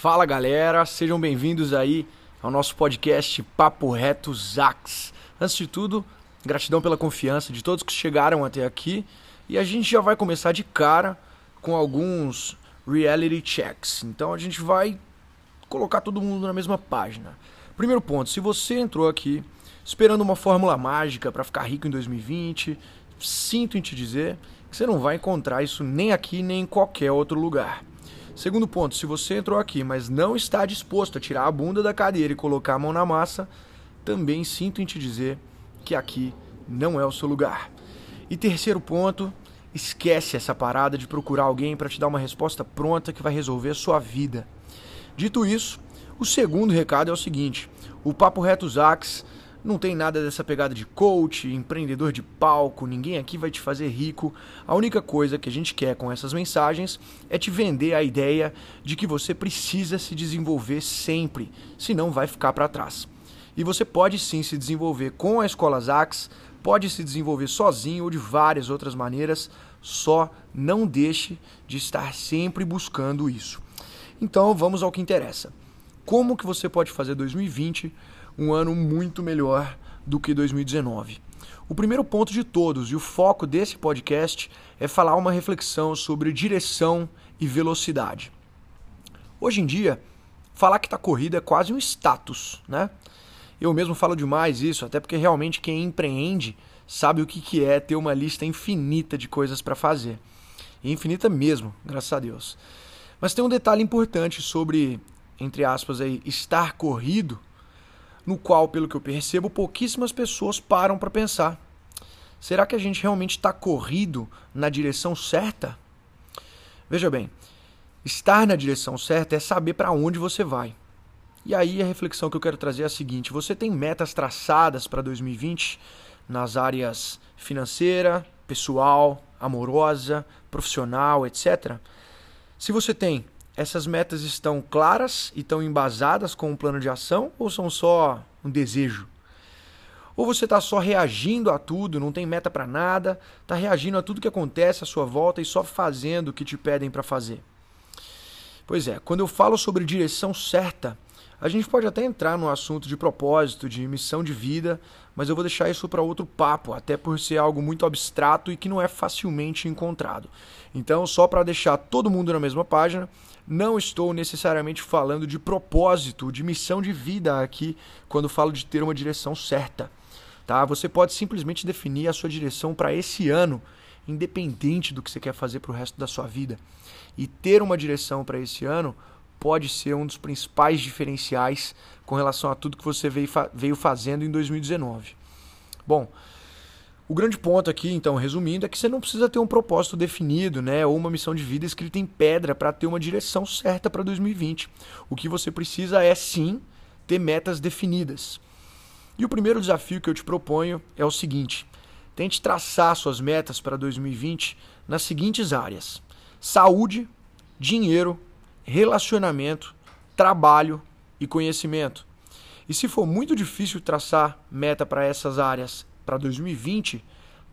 Fala galera, sejam bem-vindos aí ao nosso podcast Papo Reto Zax. Antes de tudo, gratidão pela confiança de todos que chegaram até aqui e a gente já vai começar de cara com alguns reality checks. Então a gente vai colocar todo mundo na mesma página. Primeiro ponto, se você entrou aqui esperando uma fórmula mágica para ficar rico em 2020, sinto em te dizer que você não vai encontrar isso nem aqui nem em qualquer outro lugar. Segundo ponto, se você entrou aqui, mas não está disposto a tirar a bunda da cadeira e colocar a mão na massa, também sinto em te dizer que aqui não é o seu lugar. E terceiro ponto, esquece essa parada de procurar alguém para te dar uma resposta pronta que vai resolver a sua vida. Dito isso, o segundo recado é o seguinte: o Papo Reto Zax não tem nada dessa pegada de coach, empreendedor de palco, ninguém aqui vai te fazer rico. A única coisa que a gente quer com essas mensagens é te vender a ideia de que você precisa se desenvolver sempre, senão vai ficar para trás. E você pode sim se desenvolver com a escola Zax, pode se desenvolver sozinho ou de várias outras maneiras, só não deixe de estar sempre buscando isso. Então, vamos ao que interessa. Como que você pode fazer 2020 um ano muito melhor do que 2019. O primeiro ponto de todos e o foco desse podcast é falar uma reflexão sobre direção e velocidade. Hoje em dia, falar que está corrida é quase um status, né? Eu mesmo falo demais isso, até porque realmente quem empreende sabe o que, que é ter uma lista infinita de coisas para fazer. E infinita mesmo, graças a Deus. Mas tem um detalhe importante sobre, entre aspas, aí, estar corrido no qual, pelo que eu percebo, pouquíssimas pessoas param para pensar. Será que a gente realmente está corrido na direção certa? Veja bem, estar na direção certa é saber para onde você vai. E aí a reflexão que eu quero trazer é a seguinte: você tem metas traçadas para 2020 nas áreas financeira, pessoal, amorosa, profissional, etc. Se você tem, essas metas estão claras e estão embasadas com um plano de ação ou são só um desejo? Ou você está só reagindo a tudo, não tem meta para nada, está reagindo a tudo que acontece à sua volta e só fazendo o que te pedem para fazer? Pois é, quando eu falo sobre direção certa, a gente pode até entrar no assunto de propósito, de missão de vida, mas eu vou deixar isso para outro papo, até por ser algo muito abstrato e que não é facilmente encontrado. Então, só para deixar todo mundo na mesma página, não estou necessariamente falando de propósito, de missão de vida aqui, quando falo de ter uma direção certa. Tá? Você pode simplesmente definir a sua direção para esse ano, independente do que você quer fazer para o resto da sua vida. E ter uma direção para esse ano pode ser um dos principais diferenciais com relação a tudo que você veio, fazendo em 2019. Bom, o grande ponto aqui, então, resumindo, é que você não precisa ter um propósito definido, né, ou uma missão de vida escrita em pedra para ter uma direção certa para 2020. O que você precisa é sim ter metas definidas. E o primeiro desafio que eu te proponho é o seguinte: tente traçar suas metas para 2020 nas seguintes áreas: saúde, dinheiro, relacionamento, trabalho e conhecimento. E se for muito difícil traçar meta para essas áreas para 2020,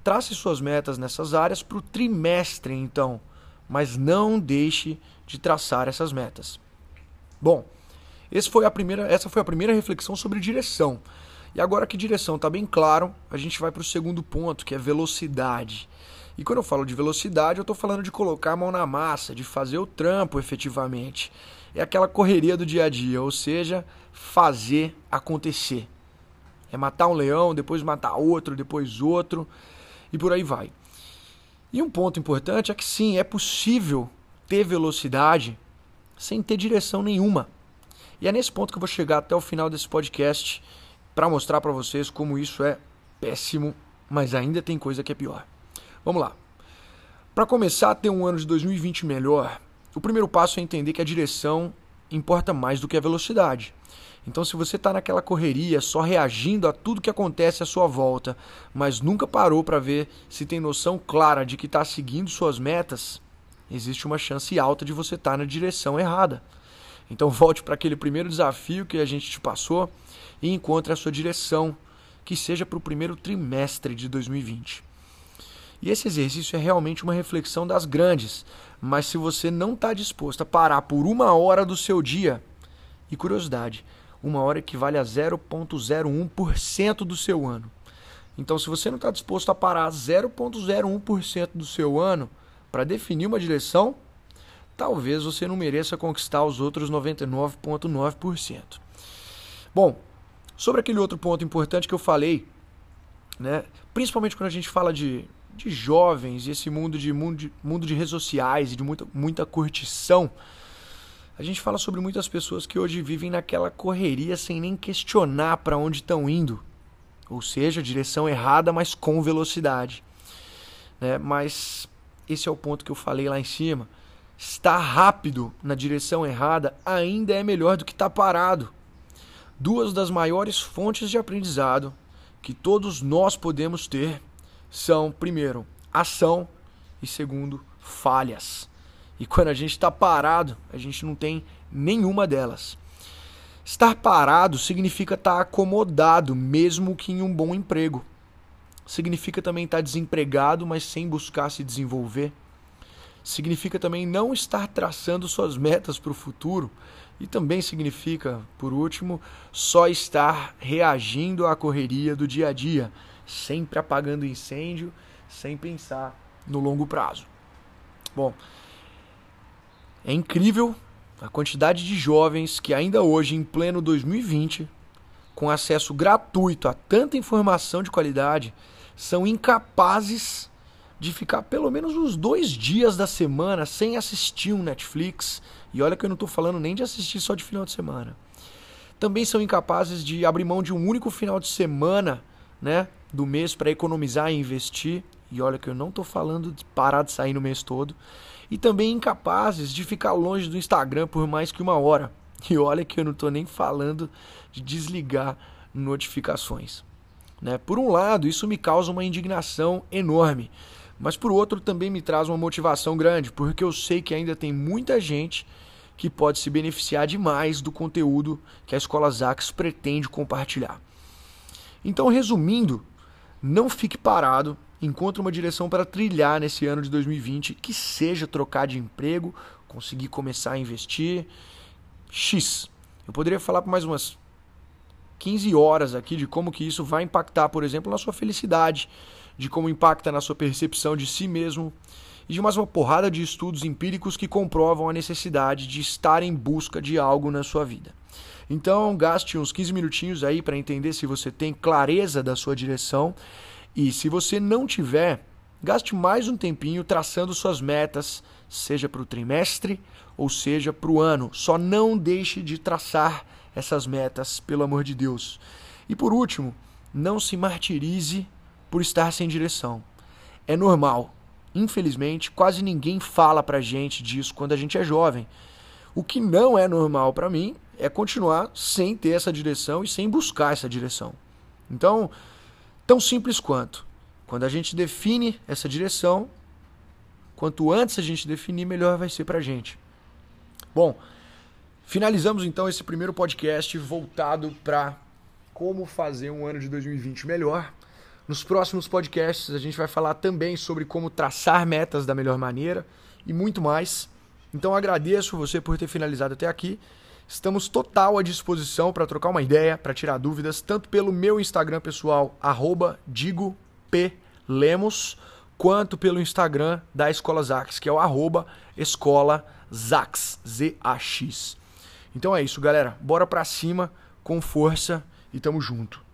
trace suas metas nessas áreas para o trimestre, então, mas não deixe de traçar essas metas. Bom, foi primeira, essa foi a primeira reflexão sobre direção. E agora que direção está bem claro, a gente vai para o segundo ponto, que é velocidade. E quando eu falo de velocidade, eu estou falando de colocar a mão na massa, de fazer o trampo efetivamente. É aquela correria do dia a dia, ou seja, fazer acontecer. É matar um leão, depois matar outro, depois outro e por aí vai. E um ponto importante é que sim, é possível ter velocidade sem ter direção nenhuma. E é nesse ponto que eu vou chegar até o final desse podcast para mostrar para vocês como isso é péssimo, mas ainda tem coisa que é pior. Vamos lá. Para começar a ter um ano de 2020 melhor, o primeiro passo é entender que a direção importa mais do que a velocidade. Então, se você está naquela correria, só reagindo a tudo que acontece à sua volta, mas nunca parou para ver se tem noção clara de que está seguindo suas metas, existe uma chance alta de você estar tá na direção errada. Então, volte para aquele primeiro desafio que a gente te passou e encontre a sua direção, que seja para o primeiro trimestre de 2020. E esse exercício é realmente uma reflexão das grandes. Mas se você não está disposto a parar por uma hora do seu dia, e curiosidade, uma hora equivale a 0,01% do seu ano. Então, se você não está disposto a parar 0,01% do seu ano para definir uma direção, talvez você não mereça conquistar os outros 99,9%. Bom, sobre aquele outro ponto importante que eu falei, né, principalmente quando a gente fala de, de jovens esse mundo de, mundo de, mundo de redes sociais e de muita, muita curtição, a gente fala sobre muitas pessoas que hoje vivem naquela correria sem nem questionar para onde estão indo. Ou seja, direção errada, mas com velocidade. Né? Mas esse é o ponto que eu falei lá em cima. Estar rápido na direção errada ainda é melhor do que estar parado. Duas das maiores fontes de aprendizado que todos nós podemos ter são, primeiro, ação e, segundo, falhas. E quando a gente está parado, a gente não tem nenhuma delas. Estar parado significa estar acomodado, mesmo que em um bom emprego. Significa também estar desempregado, mas sem buscar se desenvolver. Significa também não estar traçando suas metas para o futuro. E também significa, por último, só estar reagindo à correria do dia a dia, sempre apagando incêndio, sem pensar no longo prazo. Bom, é incrível a quantidade de jovens que ainda hoje, em pleno 2020, com acesso gratuito a tanta informação de qualidade, são incapazes de ficar pelo menos uns dois dias da semana sem assistir um Netflix. E olha que eu não estou falando nem de assistir só de final de semana. Também são incapazes de abrir mão de um único final de semana né, do mês para economizar e investir. E olha que eu não estou falando de parar de sair no mês todo e também incapazes de ficar longe do Instagram por mais que uma hora. E olha que eu não estou nem falando de desligar notificações. Né? Por um lado, isso me causa uma indignação enorme, mas por outro também me traz uma motivação grande, porque eu sei que ainda tem muita gente que pode se beneficiar demais do conteúdo que a Escola Zax pretende compartilhar. Então, resumindo, não fique parado encontre uma direção para trilhar nesse ano de 2020, que seja trocar de emprego, conseguir começar a investir. X. Eu poderia falar por mais umas 15 horas aqui de como que isso vai impactar, por exemplo, na sua felicidade, de como impacta na sua percepção de si mesmo e de mais uma porrada de estudos empíricos que comprovam a necessidade de estar em busca de algo na sua vida. Então, gaste uns 15 minutinhos aí para entender se você tem clareza da sua direção e se você não tiver, gaste mais um tempinho traçando suas metas, seja para o trimestre ou seja para o ano. Só não deixe de traçar essas metas, pelo amor de Deus. E por último, não se martirize por estar sem direção. É normal. Infelizmente, quase ninguém fala pra gente disso quando a gente é jovem. O que não é normal para mim é continuar sem ter essa direção e sem buscar essa direção. Então, Tão simples quanto. Quando a gente define essa direção, quanto antes a gente definir, melhor vai ser para a gente. Bom, finalizamos então esse primeiro podcast voltado para como fazer um ano de 2020 melhor. Nos próximos podcasts a gente vai falar também sobre como traçar metas da melhor maneira e muito mais. Então agradeço você por ter finalizado até aqui. Estamos total à disposição para trocar uma ideia, para tirar dúvidas, tanto pelo meu Instagram pessoal, digopLemos, quanto pelo Instagram da Escola Zax, que é o escola Zax, Z-A-X. Então é isso, galera. Bora pra cima, com força e tamo junto.